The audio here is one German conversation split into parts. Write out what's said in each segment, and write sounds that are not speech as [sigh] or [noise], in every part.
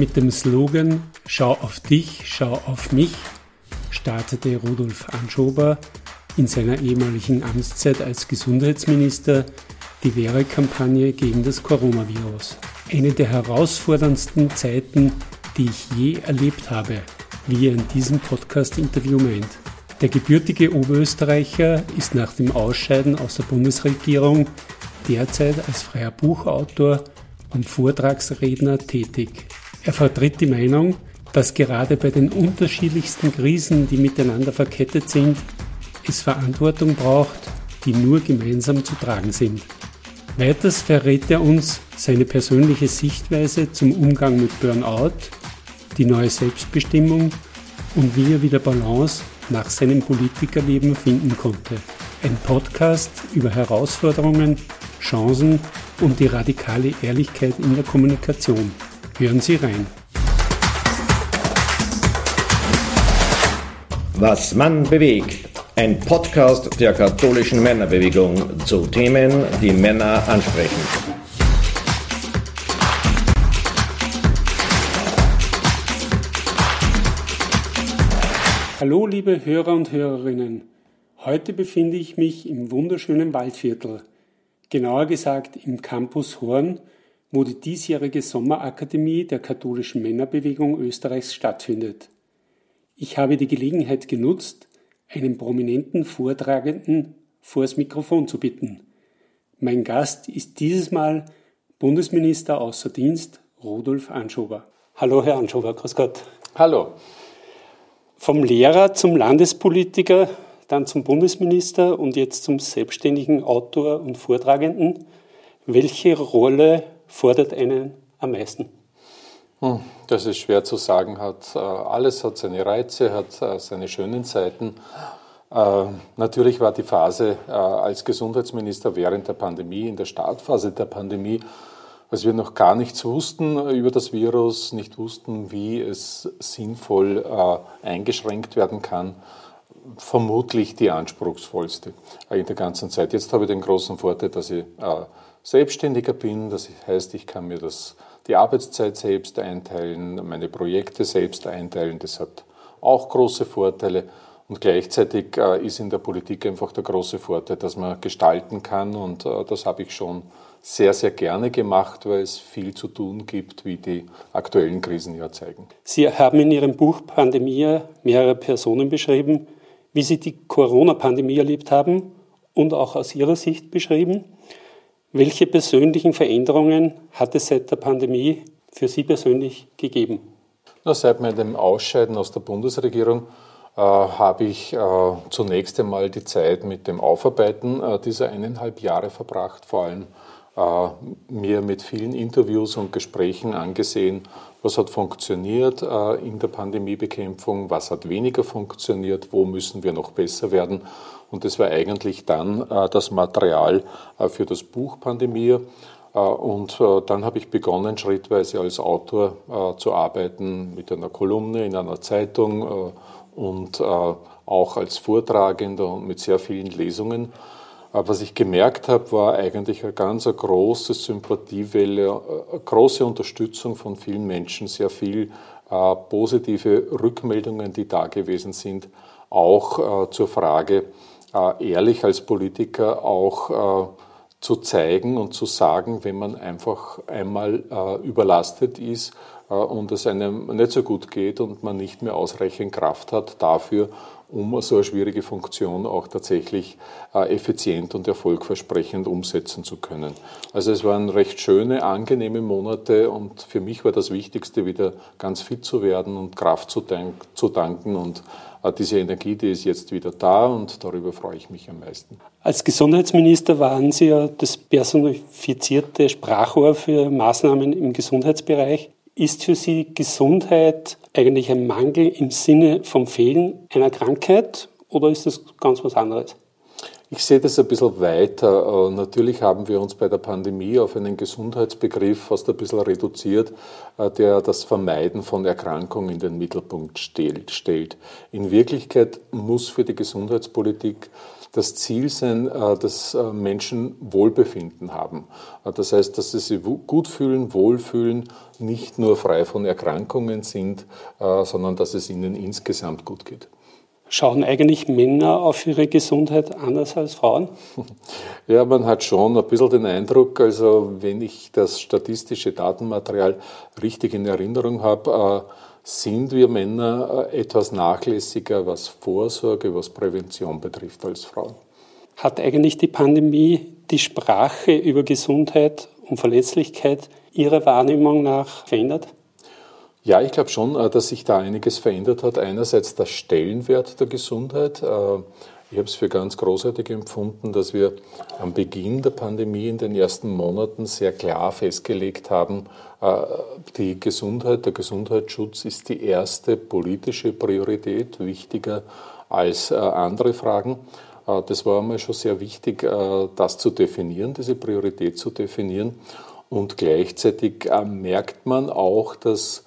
Mit dem Slogan Schau auf dich, schau auf mich startete Rudolf Anschober in seiner ehemaligen Amtszeit als Gesundheitsminister die Wehrekampagne gegen das Coronavirus. Eine der herausforderndsten Zeiten, die ich je erlebt habe, wie er in diesem Podcast-Interview meint. Der gebürtige Oberösterreicher ist nach dem Ausscheiden aus der Bundesregierung derzeit als freier Buchautor und Vortragsredner tätig. Er vertritt die Meinung, dass gerade bei den unterschiedlichsten Krisen, die miteinander verkettet sind, es Verantwortung braucht, die nur gemeinsam zu tragen sind. Weiters verrät er uns seine persönliche Sichtweise zum Umgang mit Burnout, die neue Selbstbestimmung und wie er wieder Balance nach seinem Politikerleben finden konnte. Ein Podcast über Herausforderungen, Chancen und die radikale Ehrlichkeit in der Kommunikation. Hören Sie rein. Was Mann bewegt. Ein Podcast der katholischen Männerbewegung zu Themen, die Männer ansprechen. Hallo liebe Hörer und Hörerinnen. Heute befinde ich mich im wunderschönen Waldviertel, genauer gesagt im Campus Horn, wo die diesjährige Sommerakademie der katholischen Männerbewegung Österreichs stattfindet. Ich habe die Gelegenheit genutzt, einen prominenten Vortragenden vors Mikrofon zu bitten. Mein Gast ist dieses Mal Bundesminister außer Dienst Rudolf Anschober. Hallo, Herr Anschober, grüß Gott. Hallo. Vom Lehrer zum Landespolitiker, dann zum Bundesminister und jetzt zum selbstständigen Autor und Vortragenden. Welche Rolle fordert einen am meisten? Hm, das ist schwer zu sagen. Hat, äh, alles hat seine Reize, hat äh, seine schönen Seiten. Äh, natürlich war die Phase als Gesundheitsminister während der Pandemie, in der Startphase der Pandemie, als wir noch gar nichts wussten über das Virus, nicht wussten, wie es sinnvoll eingeschränkt werden kann, vermutlich die anspruchsvollste in der ganzen Zeit. Jetzt habe ich den großen Vorteil, dass ich Selbstständiger bin. Das heißt, ich kann mir das die Arbeitszeit selbst einteilen, meine Projekte selbst einteilen. Das hat auch große Vorteile. Und gleichzeitig äh, ist in der Politik einfach der große Vorteil, dass man gestalten kann. Und äh, das habe ich schon sehr, sehr gerne gemacht, weil es viel zu tun gibt, wie die aktuellen Krisen ja zeigen. Sie haben in Ihrem Buch Pandemie mehrere Personen beschrieben, wie Sie die Corona-Pandemie erlebt haben und auch aus Ihrer Sicht beschrieben. Welche persönlichen Veränderungen hat es seit der Pandemie für Sie persönlich gegeben? Na, seit meinem Ausscheiden aus der Bundesregierung äh, habe ich äh, zunächst einmal die Zeit mit dem Aufarbeiten äh, dieser eineinhalb Jahre verbracht, vor allem äh, mir mit vielen Interviews und Gesprächen angesehen, was hat funktioniert äh, in der Pandemiebekämpfung, was hat weniger funktioniert, wo müssen wir noch besser werden und das war eigentlich dann äh, das Material äh, für das Buch Pandemie. Und dann habe ich begonnen, schrittweise als Autor zu arbeiten mit einer Kolumne in einer Zeitung und auch als Vortragender und mit sehr vielen Lesungen. Was ich gemerkt habe, war eigentlich eine ganz eine große Sympathiewelle, eine große Unterstützung von vielen Menschen, sehr viel positive Rückmeldungen, die da gewesen sind, auch zur Frage, äh, ehrlich als Politiker auch äh, zu zeigen und zu sagen, wenn man einfach einmal äh, überlastet ist und es einem nicht so gut geht und man nicht mehr ausreichend Kraft hat dafür, um so eine schwierige Funktion auch tatsächlich effizient und erfolgversprechend umsetzen zu können. Also es waren recht schöne, angenehme Monate und für mich war das Wichtigste, wieder ganz fit zu werden und Kraft zu, danken und diese Energie, die ist jetzt wieder da und darüber freue ich mich am meisten. Als Gesundheitsminister waren Sie ja das personifizierte Sprachrohr für Maßnahmen im Gesundheitsbereich. Ist für Sie Gesundheit eigentlich ein Mangel im Sinne vom Fehlen einer Krankheit oder ist das ganz was anderes? Ich sehe das ein bisschen weiter. Äh, natürlich haben wir uns bei der Pandemie auf einen Gesundheitsbegriff fast ein bisschen reduziert, äh, der das Vermeiden von Erkrankungen in den Mittelpunkt stellt. In Wirklichkeit muss für die Gesundheitspolitik das Ziel sein, äh, dass Menschen Wohlbefinden haben. Das heißt, dass sie sich gut fühlen, wohlfühlen, nicht nur frei von Erkrankungen sind, sondern dass es ihnen insgesamt gut geht. Schauen eigentlich Männer auf ihre Gesundheit anders als Frauen? [laughs] Ja, man hat schon ein bisschen den Eindruck, also wenn ich das statistische Datenmaterial richtig in Erinnerung habe, äh, sind wir Männer äh, etwas nachlässiger, was Vorsorge, was Prävention betrifft als Frauen. Hat eigentlich die Pandemie die Sprache über Gesundheit und Verletzlichkeit Ihrer Wahrnehmung nach verändert? Ja, ich glaube schon, äh, dass sich da einiges verändert hat. Einerseits der Stellenwert der Gesundheit. Äh, ich habe es für ganz großartig empfunden, dass wir am Beginn der Pandemie in den ersten Monaten sehr klar festgelegt haben, die Gesundheit, der Gesundheitsschutz ist die erste politische Priorität, wichtiger als andere Fragen. Das war einmal schon sehr wichtig, das zu definieren, diese Priorität zu definieren. Und gleichzeitig merkt man auch, dass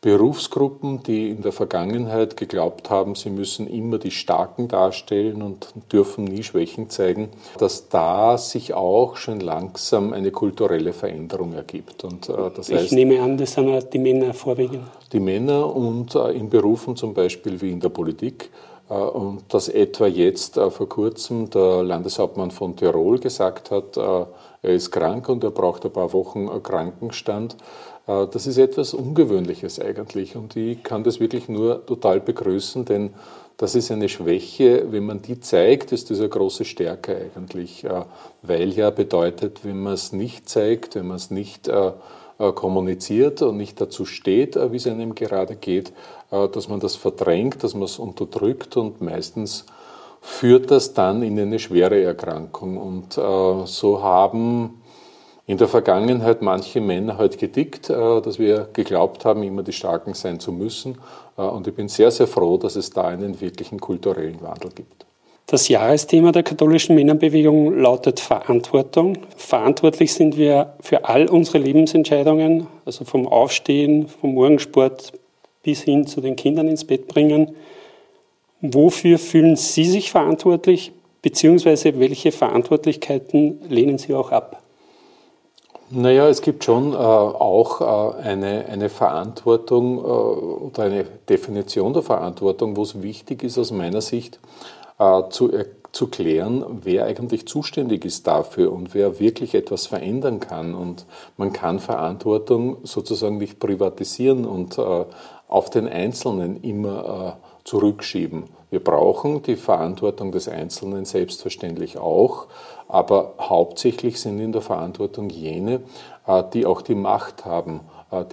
Berufsgruppen, die in der Vergangenheit geglaubt haben, sie müssen immer die Starken darstellen und dürfen nie Schwächen zeigen, dass da sich auch schon langsam eine kulturelle Veränderung ergibt. Und, äh, das heißt, ich nehme an, das sind die Männer vorwiegend. Die Männer und äh, in Berufen zum Beispiel wie in der Politik. Äh, und dass etwa jetzt äh, vor kurzem der Landeshauptmann von Tirol gesagt hat, äh, er ist krank und er braucht ein paar Wochen Krankenstand äh, das ist etwas Ungewöhnliches eigentlich und ich kann das wirklich nur total begrüßen, denn das ist eine Schwäche, wenn man die zeigt, ist das eine große Stärke eigentlich, äh, weil ja bedeutet, wenn man es nicht zeigt, wenn man es nicht äh, kommuniziert und nicht dazu steht, wie es einem gerade geht, dass man das verdrängt, dass man es unterdrückt und meistens führt das dann in eine schwere Erkrankung. Und so haben in der Vergangenheit manche Männer halt gedickt, äh, dass wir geglaubt haben, immer die Starken sein zu müssen. Äh, und ich bin sehr, sehr froh, dass es da einen wirklichen kulturellen Wandel gibt. Das Jahresthema der katholischen Männerbewegung lautet Verantwortung. Verantwortlich sind wir für all unsere Lebensentscheidungen, also vom Aufstehen, vom Morgensport bis hin zu den Kindern ins Bett bringen. Wofür fühlen Sie sich verantwortlich, beziehungsweise welche Verantwortlichkeiten lehnen Sie auch ab? Naja, es gibt schon äh, auch äh, eine, eine Verantwortung äh, oder eine Definition der Verantwortung, wo es wichtig ist aus meiner Sicht äh, zu, zu klären, wer eigentlich zuständig ist dafür und wer wirklich etwas verändern kann. Und man kann Verantwortung sozusagen nicht privatisieren und äh, auf den Einzelnen immer äh, zurückschieben. Wir brauchen die Verantwortung des Einzelnen selbstverständlich auch, aber hauptsächlich sind in der Verantwortung jene, äh, die auch die Macht haben,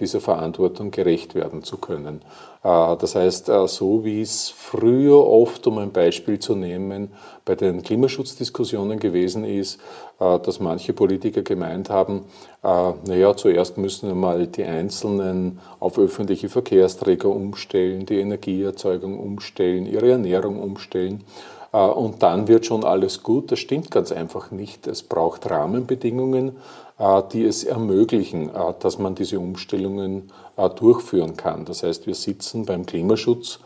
dieser Verantwortung gerecht werden zu können. Äh, das heißt, so wie es früher oft, um ein Beispiel zu nehmen, bei den Klimaschutzdiskussionen gewesen ist, dass manche Politiker gemeint haben, naja, zuerst müssen wir mal die Einzelnen auf öffentliche Verkehrsträger umstellen, die Energieerzeugung umstellen, ihre Ernährung umstellen. Äh, und dann wird schon alles gut. Das stimmt ganz einfach nicht. Es braucht Rahmenbedingungen, äh, die es ermöglichen, äh, dass man diese Umstellungen durchführen kann. Das heißt, wir sitzen beim Klimaschutz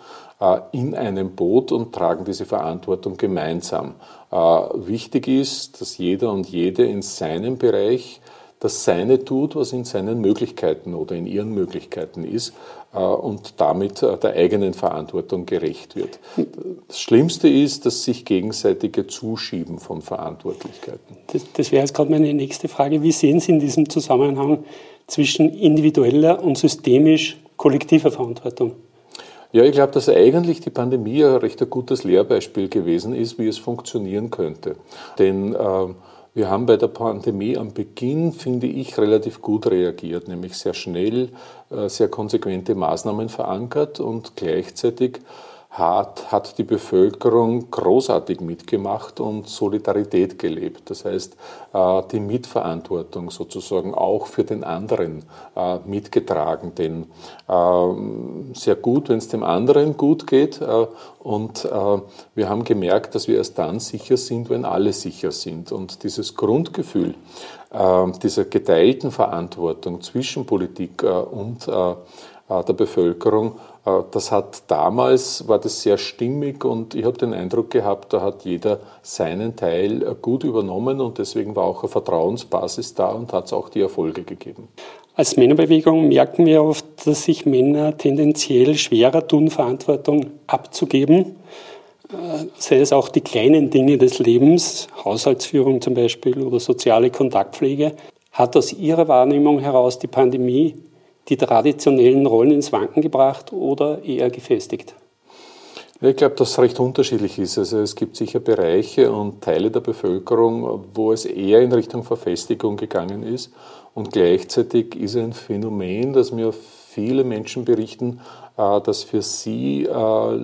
in einem Boot und tragen diese Verantwortung gemeinsam. Wichtig ist, dass jeder und jede in seinem Bereich das Seine tut, was in seinen Möglichkeiten oder in ihren Möglichkeiten ist äh, und damit äh, der eigenen Verantwortung gerecht wird. Das Schlimmste ist das sich gegenseitige Zuschieben von Verantwortlichkeiten. Das, das wäre jetzt gerade meine nächste Frage. Wie sehen Sie in diesem Zusammenhang zwischen individueller und systemisch kollektiver Verantwortung? Ja, ich glaube, dass eigentlich die Pandemie ein recht ein gutes Lehrbeispiel gewesen ist, wie es funktionieren könnte. Denn äh, wir haben bei der Pandemie am Beginn, finde ich, relativ gut reagiert, nämlich sehr schnell, äh, sehr konsequente Maßnahmen verankert und gleichzeitig hat, hat die Bevölkerung großartig mitgemacht und Solidarität gelebt. Das heißt, äh, die Mitverantwortung sozusagen auch für den anderen äh, mitgetragen. Denn äh, sehr gut, wenn es dem anderen gut geht. Und wir haben gemerkt, dass wir erst dann sicher sind, wenn alle sicher sind. Und dieses Grundgefühl dieser geteilten Verantwortung zwischen Politik und der Bevölkerung äh, das hat damals, war das sehr stimmig und ich habe den Eindruck gehabt, da hat jeder seinen Teil äh, gut übernommen und deswegen war auch eine Vertrauensbasis da und hat es auch die Erfolge gegeben. Als Männerbewegung merken wir oft, dass sich Männer tendenziell schwerer tun, Verantwortung abzugeben. Äh, sei es auch die kleinen Dinge des Lebens, Haushaltsführung zum Beispiel oder soziale Kontaktpflege. Hat aus Ihrer Wahrnehmung heraus die Pandemie die traditionellen Rollen ins Wanken gebracht oder eher gefestigt? Ich glaube, dass es recht unterschiedlich ist. Also es gibt sicher Bereiche und Teile der Bevölkerung, wo es eher in Richtung Verfestigung gegangen ist. Und gleichzeitig ist ein Phänomen, das mir viele Menschen berichten, äh, dass für sie äh,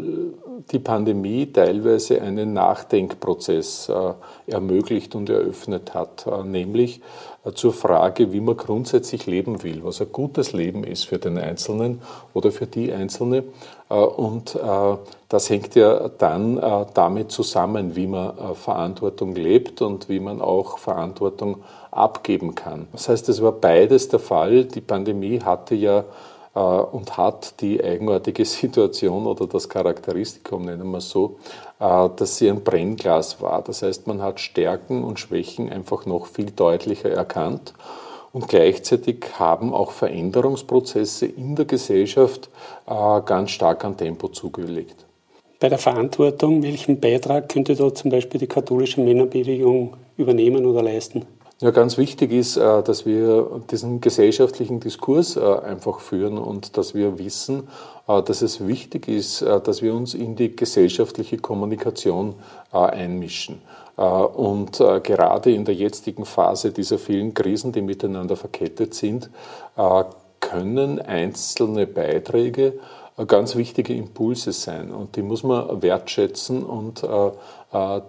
die Pandemie teilweise einen Nachdenkprozess äh, ermöglicht und eröffnet hat, nämlich zur Frage, wie man grundsätzlich leben will, was ein gutes Leben ist für den Einzelnen oder für die Einzelne. Und das hängt ja dann damit zusammen, wie man Verantwortung lebt und wie man auch Verantwortung abgeben kann. Das heißt, es war beides der Fall. Die Pandemie hatte ja äh, und hat die eigenartige [laughs] Situation oder das Charakteristikum, nennen wir es so, äh, dass sie ein Brennglas war. Das heißt, man hat Stärken und Schwächen einfach noch viel deutlicher erkannt. Und gleichzeitig haben auch Veränderungsprozesse in der Gesellschaft äh, ganz stark an Tempo zugelegt. Bei der Verantwortung, welchen Beitrag könnte da zum Beispiel die katholische Männerbewegung übernehmen oder leisten? Ja, ganz wichtig ist, äh, dass wir diesen gesellschaftlichen Diskurs äh, einfach führen und dass wir wissen, äh, dass es wichtig ist, dass wir uns in die gesellschaftliche Kommunikation einmischen. Und gerade in der jetzigen Phase dieser vielen Krisen, die miteinander verkettet sind, können einzelne Beiträge ganz wichtige Impulse sein und die muss man wertschätzen und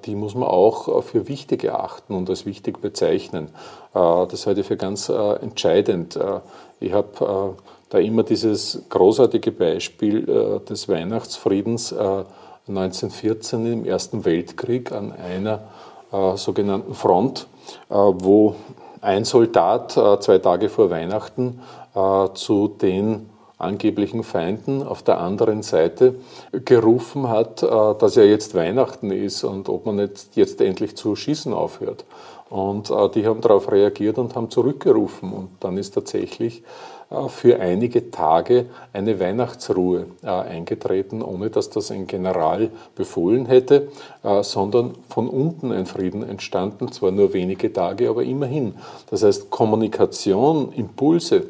die muss man auch für wichtig erachten und als wichtig bezeichnen. Äh, das halte ich für ganz äh, entscheidend. Äh, ich habe äh, da immer dieses großartige Beispiel des Weihnachtsfriedens 1914 im Ersten Weltkrieg an einer sogenannten Front, wo ein Soldat zwei Tage vor Weihnachten zu den angeblichen Feinden auf der anderen Seite gerufen hat, äh, dass ja jetzt Weihnachten ist und ob man jetzt, jetzt endlich zu schießen aufhört. Und äh, die haben darauf reagiert und haben zurückgerufen. Und dann ist tatsächlich für einige Tage eine Weihnachtsruhe eingetreten, ohne dass das ein General befohlen hätte, sondern von unten ein Frieden entstanden, zwar nur wenige Tage, aber immerhin. Das heißt, Kommunikation, Impulse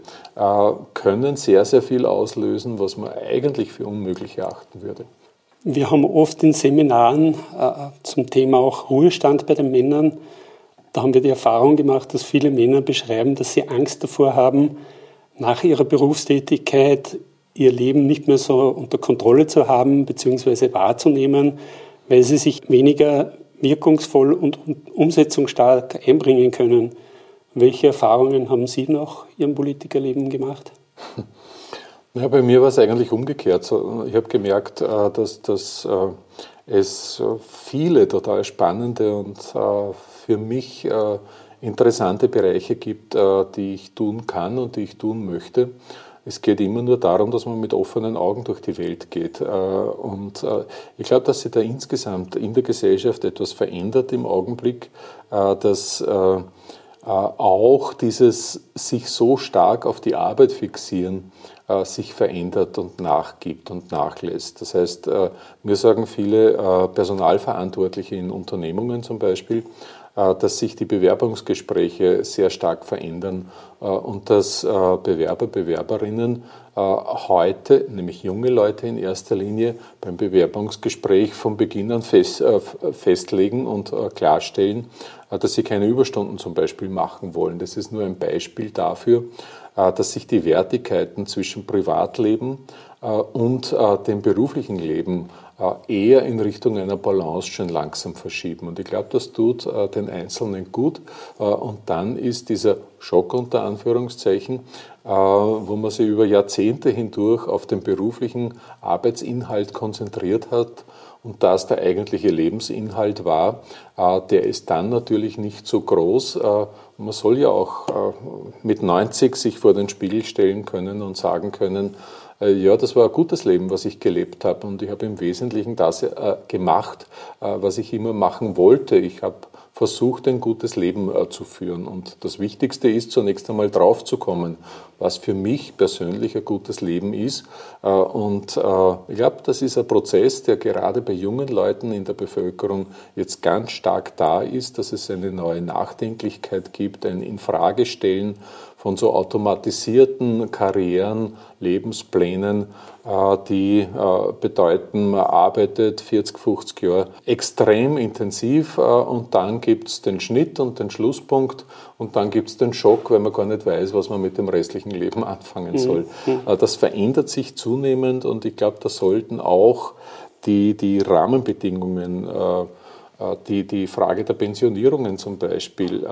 können sehr, sehr viel auslösen, was man eigentlich für unmöglich erachten würde. Wir haben oft in Seminaren zum Thema auch Ruhestand bei den Männern da haben wir die Erfahrung gemacht, dass viele Männer beschreiben, dass sie Angst davor haben, nach ihrer Berufstätigkeit ihr Leben nicht mehr so unter Kontrolle zu haben bzw. wahrzunehmen, weil sie sich weniger wirkungsvoll und umsetzungsstark einbringen können. Welche Erfahrungen haben Sie nach Ihrem Politikerleben gemacht? [laughs] Ja, bei mir war es eigentlich umgekehrt. Ich habe gemerkt, äh, dass, dass äh, es viele total spannende und äh, für mich äh, interessante Bereiche gibt, äh, die ich tun kann und die ich tun möchte. Es geht immer nur darum, dass man mit offenen Augen durch die Welt geht. Äh, und ich glaube, dass sich da insgesamt in der Gesellschaft etwas verändert im Augenblick, dass auch dieses sich so stark auf die Arbeit fixieren sich verändert und nachgibt und nachlässt. Das heißt, mir sagen viele Personalverantwortliche in Unternehmungen zum Beispiel, äh, dass sich die Bewerbungsgespräche sehr stark verändern äh, und dass äh, Bewerber, Bewerberinnen heute, nämlich junge Leute in erster Linie, beim Bewerbungsgespräch von Beginn an fest, festlegen und klarstellen, dass sie keine Überstunden zum Beispiel machen wollen. Das ist nur ein Beispiel dafür, dass sich die Wertigkeiten zwischen Privatleben und dem beruflichen Leben eher in Richtung einer Balance schon langsam verschieben. Und ich glaube, das tut den Einzelnen gut. Und dann ist dieser Schock unter Anführungszeichen, wo man sich über Jahrzehnte hindurch auf den beruflichen Arbeitsinhalt konzentriert hat und das der eigentliche Lebensinhalt war, der ist dann natürlich nicht so groß. Man soll ja auch mit 90 sich vor den Spiegel stellen können und sagen können, äh, ja, das war ein gutes Leben, was ich gelebt habe. Und ich habe im Wesentlichen das äh, gemacht, äh, was ich immer machen wollte. Ich habe versucht, ein gutes Leben zu führen. Und das Wichtigste ist, zunächst einmal draufzukommen, was für mich persönlich ein gutes Leben ist. Und ich glaube, das ist ein Prozess, der gerade bei jungen Leuten in der Bevölkerung jetzt ganz stark da ist, dass es eine neue Nachdenklichkeit gibt, ein Infragestellen von so automatisierten Karrieren, Lebensplänen, äh, die äh, bedeuten, man arbeitet 40, 50 Jahre extrem intensiv äh, und dann gibt es den Schnitt und den Schlusspunkt und dann gibt es den Schock, weil man gar nicht weiß, was man mit dem restlichen Leben [laughs] anfangen soll. Mhm. Das verändert sich zunehmend und ich glaube, da sollten auch die, die Rahmenbedingungen, die, die Frage der Pensionierungen zum Beispiel,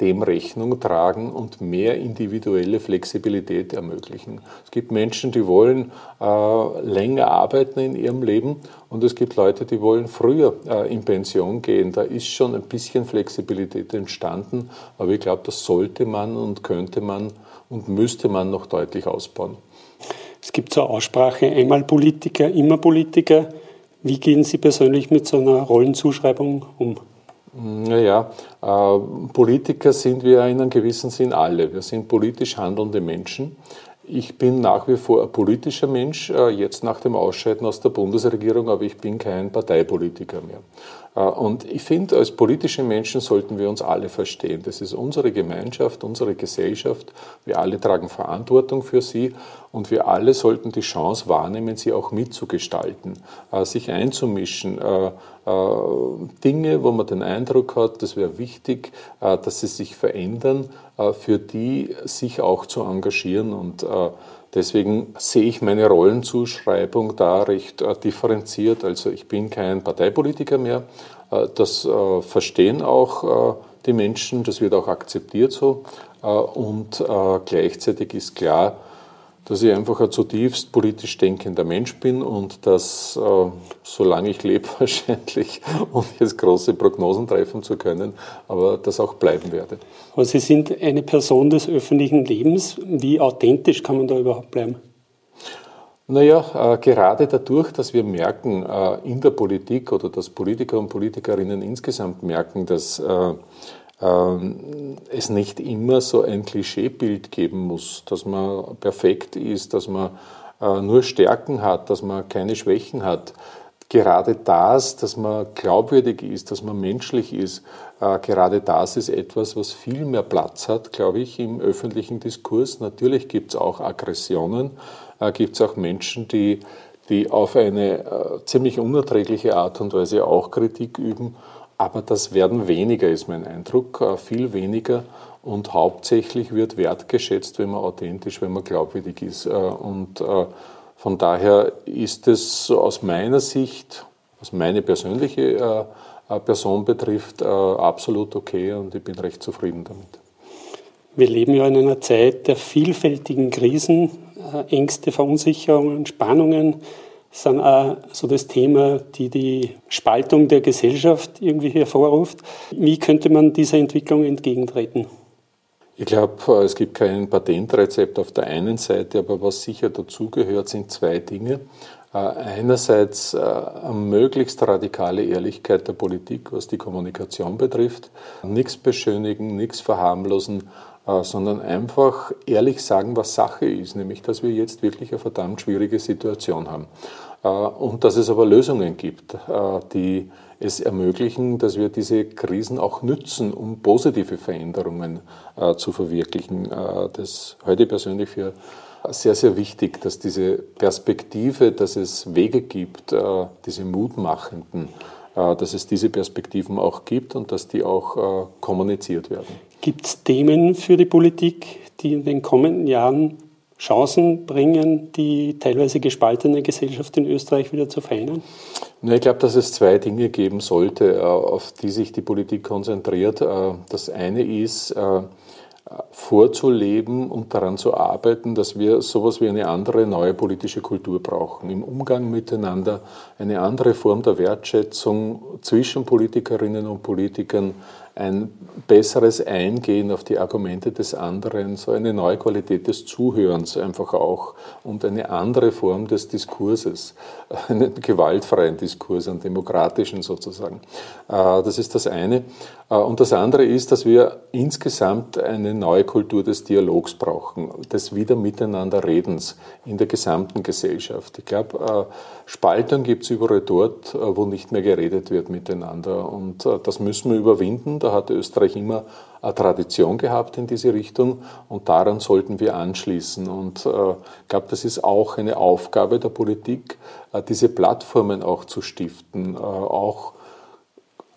dem Rechnung tragen und mehr individuelle Flexibilität ermöglichen. Es gibt Menschen, die wollen äh, länger arbeiten in ihrem Leben und es gibt Leute, die wollen früher äh, in Pension gehen. Da ist schon ein bisschen Flexibilität entstanden, aber ich glaube, das sollte man und könnte man und müsste man noch deutlich ausbauen. Es gibt eine Aussprache, einmal Politiker, immer Politiker. Wie gehen Sie persönlich mit so einer Rollenzuschreibung um? Naja, äh, Politiker sind wir in einem gewissen Sinn alle. Wir sind politisch handelnde Menschen. Ich bin nach wie vor ein politischer Mensch, äh, jetzt nach dem Ausscheiden aus der Bundesregierung, aber ich bin kein Parteipolitiker mehr. Äh, und ich finde, als politische Menschen sollten wir uns alle verstehen. Das ist unsere Gemeinschaft, unsere Gesellschaft. Wir alle tragen Verantwortung für sie und wir alle sollten die Chance wahrnehmen, sie auch mitzugestalten, äh, sich einzumischen. Dinge, wo man den Eindruck hat, das wäre wichtig, dass sie sich verändern, für die sich auch zu engagieren und Deswegen sehe ich meine Rollenzuschreibung da recht äh, differenziert. Also ich bin kein Parteipolitiker mehr. Äh, das äh, verstehen auch die Menschen, das wird auch akzeptiert so. Und gleichzeitig ist klar, dass ich einfach ein zutiefst politisch denkender Mensch bin und dass, äh, solange ich lebe, [laughs] wahrscheinlich, um jetzt große Prognosen treffen zu können, aber das auch bleiben werde. Aber Sie sind eine Person des öffentlichen Lebens. Wie authentisch kann man da überhaupt bleiben? Naja, äh, gerade dadurch, dass wir merken äh, in der Politik oder dass Politiker und Politikerinnen insgesamt merken, dass äh, es nicht immer so ein Klischeebild geben muss, dass man perfekt ist, dass man äh, nur Stärken hat, dass man keine Schwächen hat. Gerade das, dass man glaubwürdig ist, dass man menschlich ist, äh, gerade das ist etwas, was viel mehr Platz hat, glaube ich, im öffentlichen Diskurs. Natürlich gibt es auch Aggressionen, äh, gibt es auch Menschen, die, die auf eine ziemlich unerträgliche Art und Weise auch Kritik üben. Aber das werden weniger, ist mein Eindruck, äh, viel weniger. Und hauptsächlich wird wertgeschätzt, wenn man authentisch, wenn man glaubwürdig ist. Äh, und äh, von daher ist es aus meiner Sicht, was meine persönliche Person betrifft, absolut okay und ich bin recht zufrieden damit. Wir leben ja in einer Zeit der vielfältigen Krisen, Ängste, Verunsicherungen, Spannungen sind auch so das Thema, die die Spaltung der Gesellschaft irgendwie hervorruft. Wie könnte man dieser Entwicklung entgegentreten? Ich glaube, es gibt kein Patentrezept auf der einen Seite, aber was sicher dazugehört, sind zwei Dinge. Äh, einerseits äh, eine möglichst radikale Ehrlichkeit der Politik, was die Kommunikation betrifft. Nichts beschönigen, nichts verharmlosen, äh, sondern einfach ehrlich sagen, was Sache ist, nämlich dass wir jetzt wirklich eine verdammt schwierige Situation haben. Äh, und dass es aber Lösungen gibt, äh, die es ermöglichen, dass wir diese Krisen auch nützen, um positive Veränderungen zu verwirklichen. Das halte ich persönlich für sehr, sehr wichtig, dass diese Perspektive, dass es Wege gibt, diese mutmachenden, dass es diese Perspektiven auch gibt und dass die auch kommuniziert werden. Gibt es Themen für die Politik, die in den kommenden Jahren Chancen bringen, die teilweise gespaltene Gesellschaft in Österreich wieder zu verändern? Ich glaube, dass es zwei Dinge geben sollte, auf die sich die Politik konzentriert. Das eine ist, vorzuleben und daran zu arbeiten, dass wir sowas wie eine andere neue politische Kultur brauchen. Im Umgang miteinander eine andere Form der Wertschätzung zwischen Politikerinnen und Politikern, ein besseres Eingehen auf die Argumente des anderen, so eine neue Qualität des Zuhörens einfach auch und eine andere Form des Diskurses, [laughs] einen gewaltfreien Diskurs, einen demokratischen sozusagen. Äh, das ist das eine. Äh, und das andere ist, dass wir insgesamt eine neue Kultur des Dialogs brauchen, des Wieder miteinander Redens in der gesamten Gesellschaft. Ich glaube, äh, Spaltung gibt es überall dort, wo nicht mehr geredet wird miteinander. Und das müssen wir überwinden. Da hat Österreich immer eine Tradition gehabt in diese Richtung und daran sollten wir anschließen. Und äh, ich glaube, das ist auch eine Aufgabe der Politik, äh, diese Plattformen auch zu stiften, äh, auch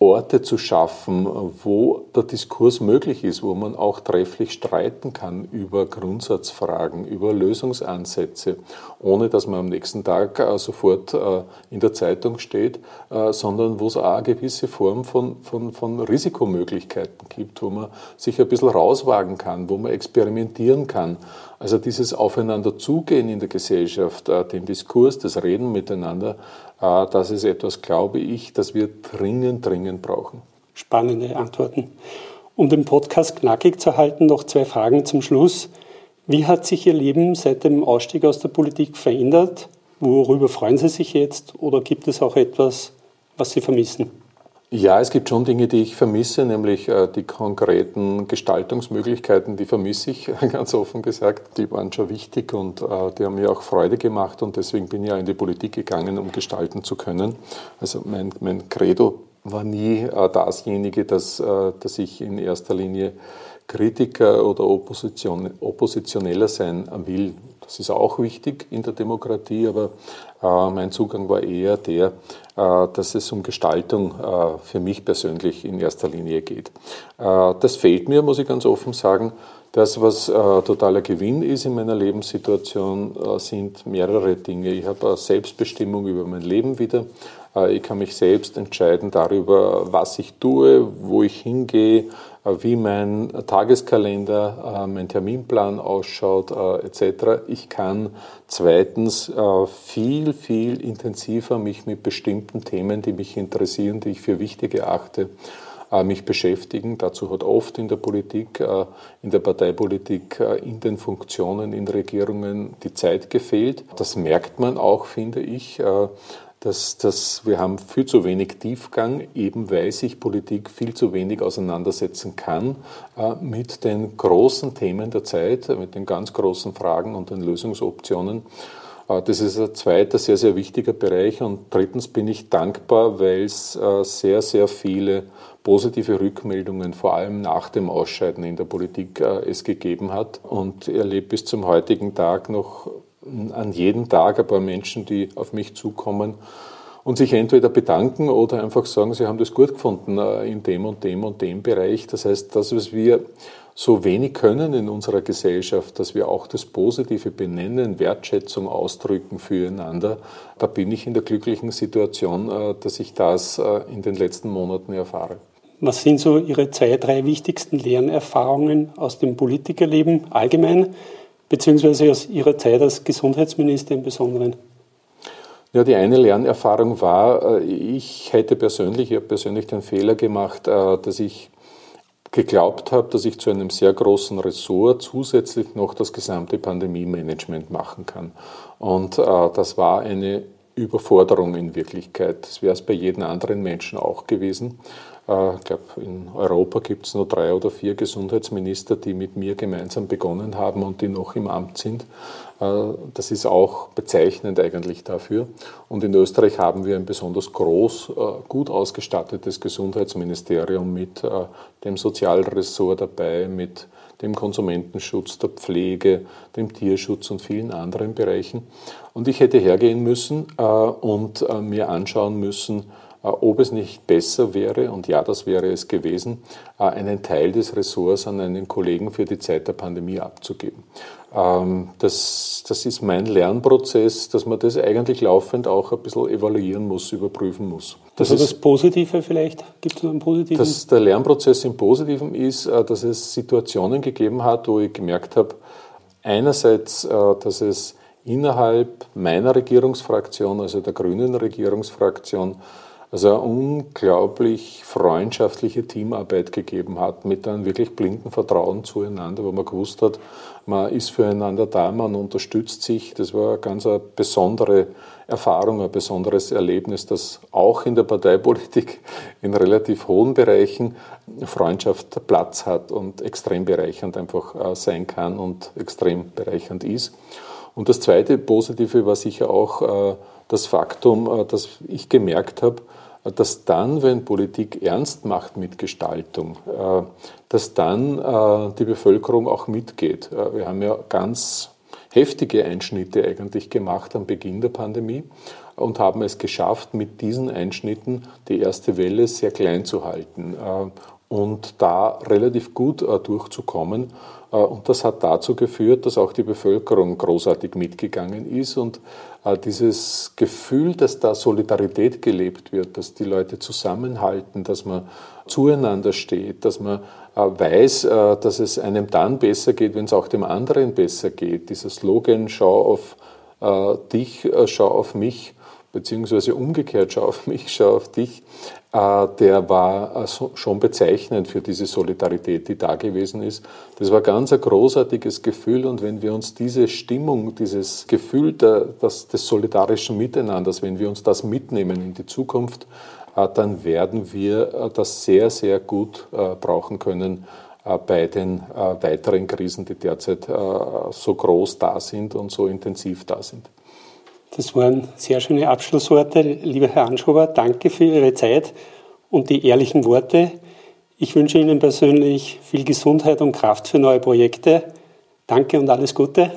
Orte zu schaffen, wo der Diskurs möglich ist, wo man auch trefflich streiten kann über Grundsatzfragen, über Lösungsansätze, ohne dass man am nächsten Tag äh, sofort äh, in der Zeitung steht, äh, sondern wo es auch eine gewisse Form von, von, von Risikomöglichkeiten gibt, wo man sich ein bisschen rauswagen kann, wo man experimentieren kann. Also dieses Aufeinander zugehen in der Gesellschaft, den Diskurs, das Reden miteinander, das ist etwas, glaube ich, das wir dringend, dringend brauchen. Spannende Antworten. Um den Podcast knackig zu halten, noch zwei Fragen zum Schluss. Wie hat sich Ihr Leben seit dem Ausstieg aus der Politik verändert? Worüber freuen Sie sich jetzt? Oder gibt es auch etwas, was Sie vermissen? Ja, es gibt schon Dinge, die ich vermisse, nämlich äh, die konkreten Gestaltungsmöglichkeiten, die vermisse ich [laughs] ganz offen gesagt. Die waren schon wichtig und äh, die haben mir auch Freude gemacht und deswegen bin ich ja in die Politik gegangen, um gestalten zu können. Also mein, mein Credo war nie äh, dasjenige, dass, dass ich in erster Linie Kritiker oder Opposition, Oppositioneller sein will. Das ist auch wichtig in der Demokratie, aber äh, mein Zugang war eher der, äh, dass es um Gestaltung äh, für mich persönlich in erster Linie geht. Äh, das fehlt mir, muss ich ganz offen sagen. Das, was äh, totaler Gewinn ist in meiner Lebenssituation, äh, sind mehrere Dinge. Ich habe Selbstbestimmung über mein Leben wieder. Ich kann mich selbst entscheiden darüber, was ich tue, wo ich hingehe, wie mein Tageskalender, äh, mein Terminplan ausschaut äh, etc. Ich kann zweitens äh, viel, viel intensiver mich mit bestimmten Themen, die mich interessieren, die ich für wichtig erachte, mich beschäftigen. Dazu hat oft in der Politik, in der Parteipolitik, in den Funktionen, in Regierungen die Zeit gefehlt. Das merkt man auch, finde ich dass, dass wir haben viel zu wenig Tiefgang, eben weil sich Politik viel zu wenig auseinandersetzen kann äh, mit den großen Themen der Zeit, mit den ganz großen Fragen und den Lösungsoptionen. Äh, das ist ein zweiter sehr, sehr wichtiger Bereich. Und drittens bin ich dankbar, weil es äh, sehr, sehr viele positive Rückmeldungen, vor allem nach dem Ausscheiden in der Politik, äh, es gegeben hat. Und erlebe bis zum heutigen Tag noch an jedem Tag ein paar Menschen, die auf mich zukommen und sich entweder bedanken oder einfach sagen, sie haben das gut gefunden äh, in dem und dem und dem Bereich. Das heißt, das, was wir so wenig können in unserer Gesellschaft, dass wir auch das Positive benennen, Wertschätzung ausdrücken füreinander, da bin ich in der glücklichen Situation, äh, dass ich das äh, in den letzten Monaten erfahre. Was sind so Ihre zwei, drei wichtigsten Lernerfahrungen aus dem Politikerleben allgemein? Beziehungsweise aus Ihrer Zeit als Gesundheitsminister im Besonderen? Ja, die eine Lernerfahrung war, äh, ich hätte persönlich, ich habe persönlich den Fehler gemacht, äh, dass ich geglaubt habe, dass ich zu einem sehr großen Ressort zusätzlich noch das gesamte Pandemie-Management machen kann. Und äh, das war eine Überforderung in Wirklichkeit. Das wäre es bei jedem anderen Menschen auch gewesen. Äh, ich glaube, in Europa gibt es nur drei oder vier Gesundheitsminister, die mit mir gemeinsam begonnen haben und die noch im Amt sind. Äh, das ist auch bezeichnend eigentlich dafür. Und in Österreich haben wir ein besonders groß, äh, gut ausgestattetes Gesundheitsministerium mit dem Sozialressort dabei, mit dem Konsumentenschutz, der Pflege, dem Tierschutz und vielen anderen Bereichen. Und ich hätte hergehen müssen und mir anschauen müssen, ob es nicht besser wäre, und ja, das wäre es gewesen, einen Teil des Ressorts an einen Kollegen für die Zeit der Pandemie abzugeben. Ähm, das, das ist mein Lernprozess, dass man das eigentlich laufend auch ein bisschen evaluieren muss, überprüfen muss. Das also das Positive vielleicht? Gibt es noch einen positiven? Dass der Lernprozess im Positiven ist, äh, dass es Situationen gegeben hat, wo ich gemerkt habe, einerseits, äh, dass es innerhalb meiner Regierungsfraktion, also der grünen Regierungsfraktion, also eine unglaublich freundschaftliche Teamarbeit gegeben hat, mit einem wirklich blinden Vertrauen zueinander, wo man gewusst hat, man ist füreinander da, man unterstützt sich. Das war eine ganz eine besondere Erfahrung, ein besonderes Erlebnis, das auch in der Parteipolitik in relativ hohen Bereichen Freundschaft Platz hat und extrem bereichernd einfach äh, sein kann und extrem bereichernd ist. Und das zweite Positive war sicher auch äh, das Faktum, äh, dass ich gemerkt habe, dass dann, wenn Politik ernst macht mit Gestaltung, äh, dass dann äh, die Bevölkerung auch mitgeht. Äh, wir haben ja ganz heftige Einschnitte eigentlich gemacht am Beginn der Pandemie und haben es geschafft, mit diesen Einschnitten die erste Welle sehr klein zu halten und da relativ gut durchzukommen. Und das hat dazu geführt, dass auch die Bevölkerung großartig mitgegangen ist und äh, dieses Gefühl, dass da Solidarität gelebt wird, dass die Leute zusammenhalten, dass man zueinander steht, dass man äh, weiß, äh, dass es einem dann besser geht, wenn es auch dem anderen besser geht. Dieser Slogan, schau auf dich, schau auf mich, beziehungsweise umgekehrt, schau auf mich, schau auf dich, äh, der war äh, schon bezeichnend für diese Solidarität, die da gewesen ist. Das war ganz ein großartiges Gefühl und wenn wir uns diese Stimmung, dieses Gefühl der, des solidarischen Miteinanders, wenn wir uns das mitnehmen in die Zukunft, äh, dann werden wir das sehr, sehr gut brauchen können bei den weiteren Krisen, die derzeit so groß da sind und so intensiv da sind. Das waren sehr schöne Abschlussworte. Lieber Herr Anschober, danke für Ihre Zeit und die ehrlichen Worte. Ich wünsche Ihnen persönlich viel Gesundheit und Kraft für neue Projekte. Danke und alles Gute.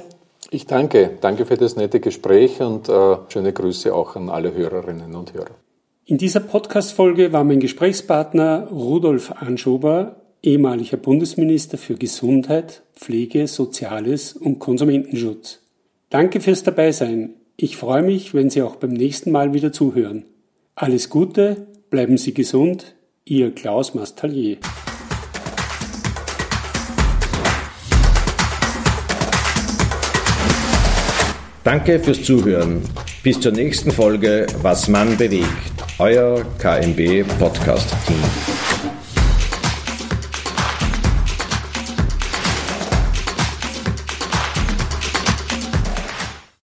Ich danke. Danke für das nette Gespräch und äh, schöne Grüße auch an alle Hörerinnen und Hörer. In dieser Podcast-Folge war mein Gesprächspartner Rudolf Anschober, ehemaliger Bundesminister für Gesundheit, Pflege, Soziales und Konsumentenschutz. Danke fürs Dabeisein. Ich freue mich, wenn Sie auch beim nächsten Mal wieder zuhören. Alles Gute, bleiben Sie gesund, Ihr Klaus Mastallier. Danke fürs Zuhören. Bis zur nächsten Folge Was man bewegt. Euer KMB Podcast Team.